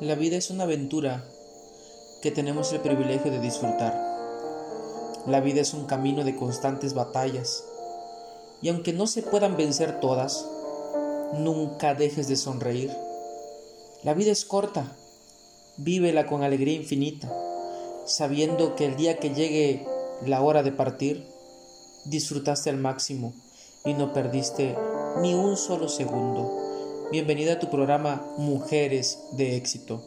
La vida es una aventura que tenemos el privilegio de disfrutar. La vida es un camino de constantes batallas y aunque no se puedan vencer todas, nunca dejes de sonreír. La vida es corta, vívela con alegría infinita, sabiendo que el día que llegue la hora de partir, disfrutaste al máximo y no perdiste ni un solo segundo. Bienvenida a tu programa Mujeres de éxito.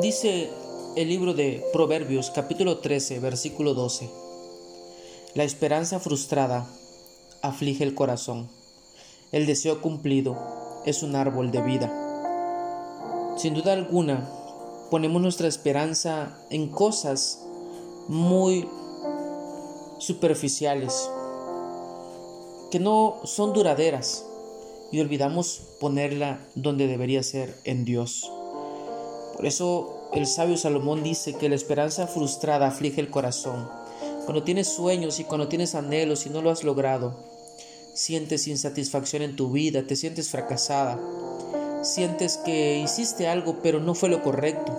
Dice el libro de Proverbios capítulo 13 versículo 12. La esperanza frustrada aflige el corazón. El deseo cumplido es un árbol de vida. Sin duda alguna, ponemos nuestra esperanza en cosas muy superficiales, que no son duraderas, y olvidamos ponerla donde debería ser, en Dios. Por eso el sabio Salomón dice que la esperanza frustrada aflige el corazón. Cuando tienes sueños y cuando tienes anhelos y no lo has logrado, sientes insatisfacción en tu vida, te sientes fracasada, sientes que hiciste algo pero no fue lo correcto.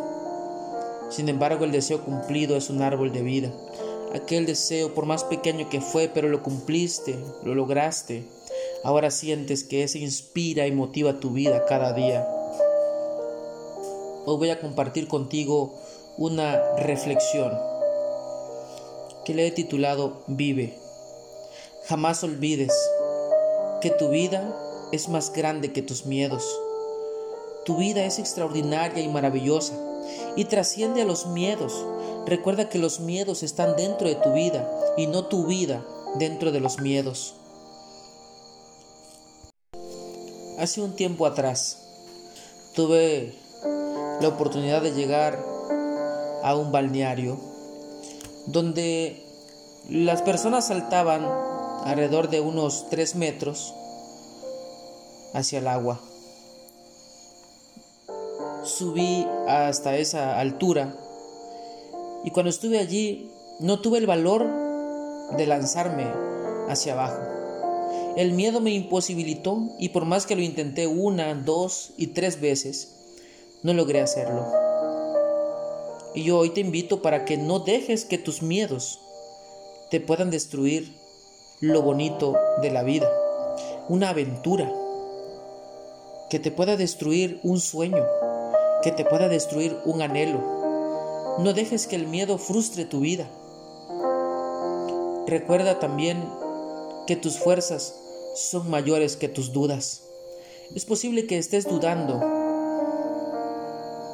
Sin embargo, el deseo cumplido es un árbol de vida. Aquel deseo, por más pequeño que fue, pero lo cumpliste, lo lograste. Ahora sientes que ese inspira y motiva tu vida cada día. Hoy voy a compartir contigo una reflexión que le he titulado Vive. Jamás olvides que tu vida es más grande que tus miedos. Tu vida es extraordinaria y maravillosa y trasciende a los miedos. Recuerda que los miedos están dentro de tu vida y no tu vida dentro de los miedos. Hace un tiempo atrás tuve la oportunidad de llegar a un balneario donde las personas saltaban alrededor de unos 3 metros hacia el agua subí hasta esa altura y cuando estuve allí no tuve el valor de lanzarme hacia abajo. El miedo me imposibilitó y por más que lo intenté una, dos y tres veces, no logré hacerlo. Y yo hoy te invito para que no dejes que tus miedos te puedan destruir lo bonito de la vida, una aventura, que te pueda destruir un sueño, que te pueda destruir un anhelo. No dejes que el miedo frustre tu vida. Recuerda también que tus fuerzas son mayores que tus dudas. Es posible que estés dudando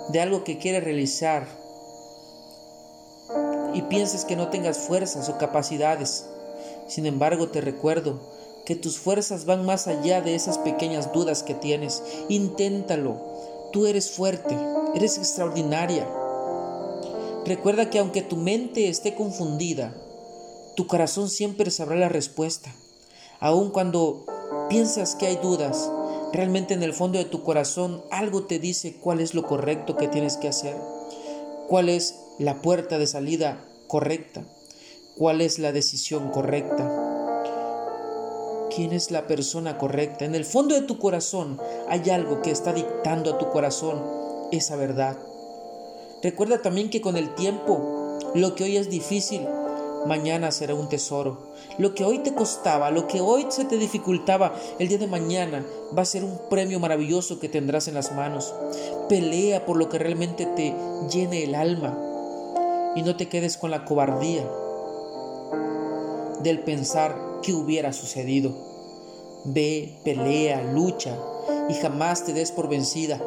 de algo que quieres realizar y pienses que no tengas fuerzas o capacidades. Sin embargo, te recuerdo que tus fuerzas van más allá de esas pequeñas dudas que tienes. Inténtalo. Tú eres fuerte, eres extraordinaria. Recuerda que aunque tu mente esté confundida, tu corazón siempre sabrá la respuesta. Aun cuando piensas que hay dudas, realmente en el fondo de tu corazón algo te dice cuál es lo correcto que tienes que hacer, cuál es la puerta de salida correcta, cuál es la decisión correcta quién es la persona correcta. En el fondo de tu corazón hay algo que está dictando a tu corazón esa verdad. Recuerda también que con el tiempo, lo que hoy es difícil, mañana será un tesoro. Lo que hoy te costaba, lo que hoy se te dificultaba, el día de mañana va a ser un premio maravilloso que tendrás en las manos. Pelea por lo que realmente te llene el alma y no te quedes con la cobardía del pensar que hubiera sucedido. Ve, pelea, lucha y jamás te des por vencida,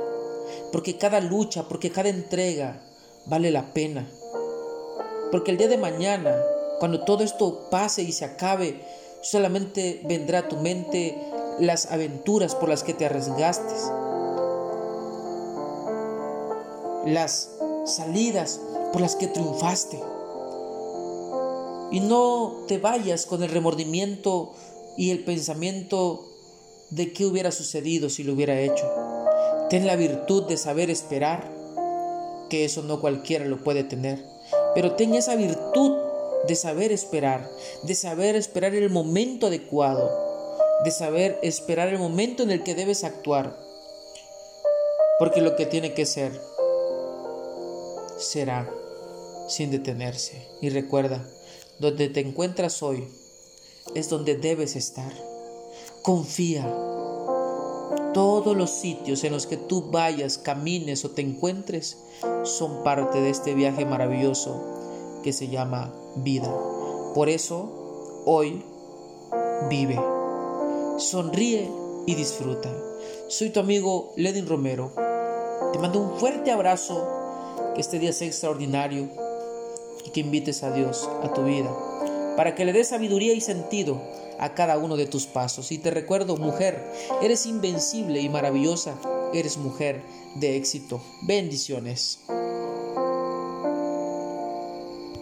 porque cada lucha, porque cada entrega vale la pena. Porque el día de mañana, cuando todo esto pase y se acabe, solamente vendrá a tu mente las aventuras por las que te arriesgaste, las salidas por las que triunfaste. Y no te vayas con el remordimiento y el pensamiento de qué hubiera sucedido si lo hubiera hecho. Ten la virtud de saber esperar, que eso no cualquiera lo puede tener, pero ten esa virtud de saber esperar, de saber esperar el momento adecuado, de saber esperar el momento en el que debes actuar, porque lo que tiene que ser será sin detenerse. Y recuerda, donde te encuentras hoy es donde debes estar. Confía. Todos los sitios en los que tú vayas, camines o te encuentres son parte de este viaje maravilloso que se llama vida. Por eso, hoy, vive. Sonríe y disfruta. Soy tu amigo Ledin Romero. Te mando un fuerte abrazo. Que este día sea extraordinario y que invites a Dios a tu vida para que le des sabiduría y sentido a cada uno de tus pasos. Y te recuerdo, mujer, eres invencible y maravillosa. Eres mujer de éxito. Bendiciones.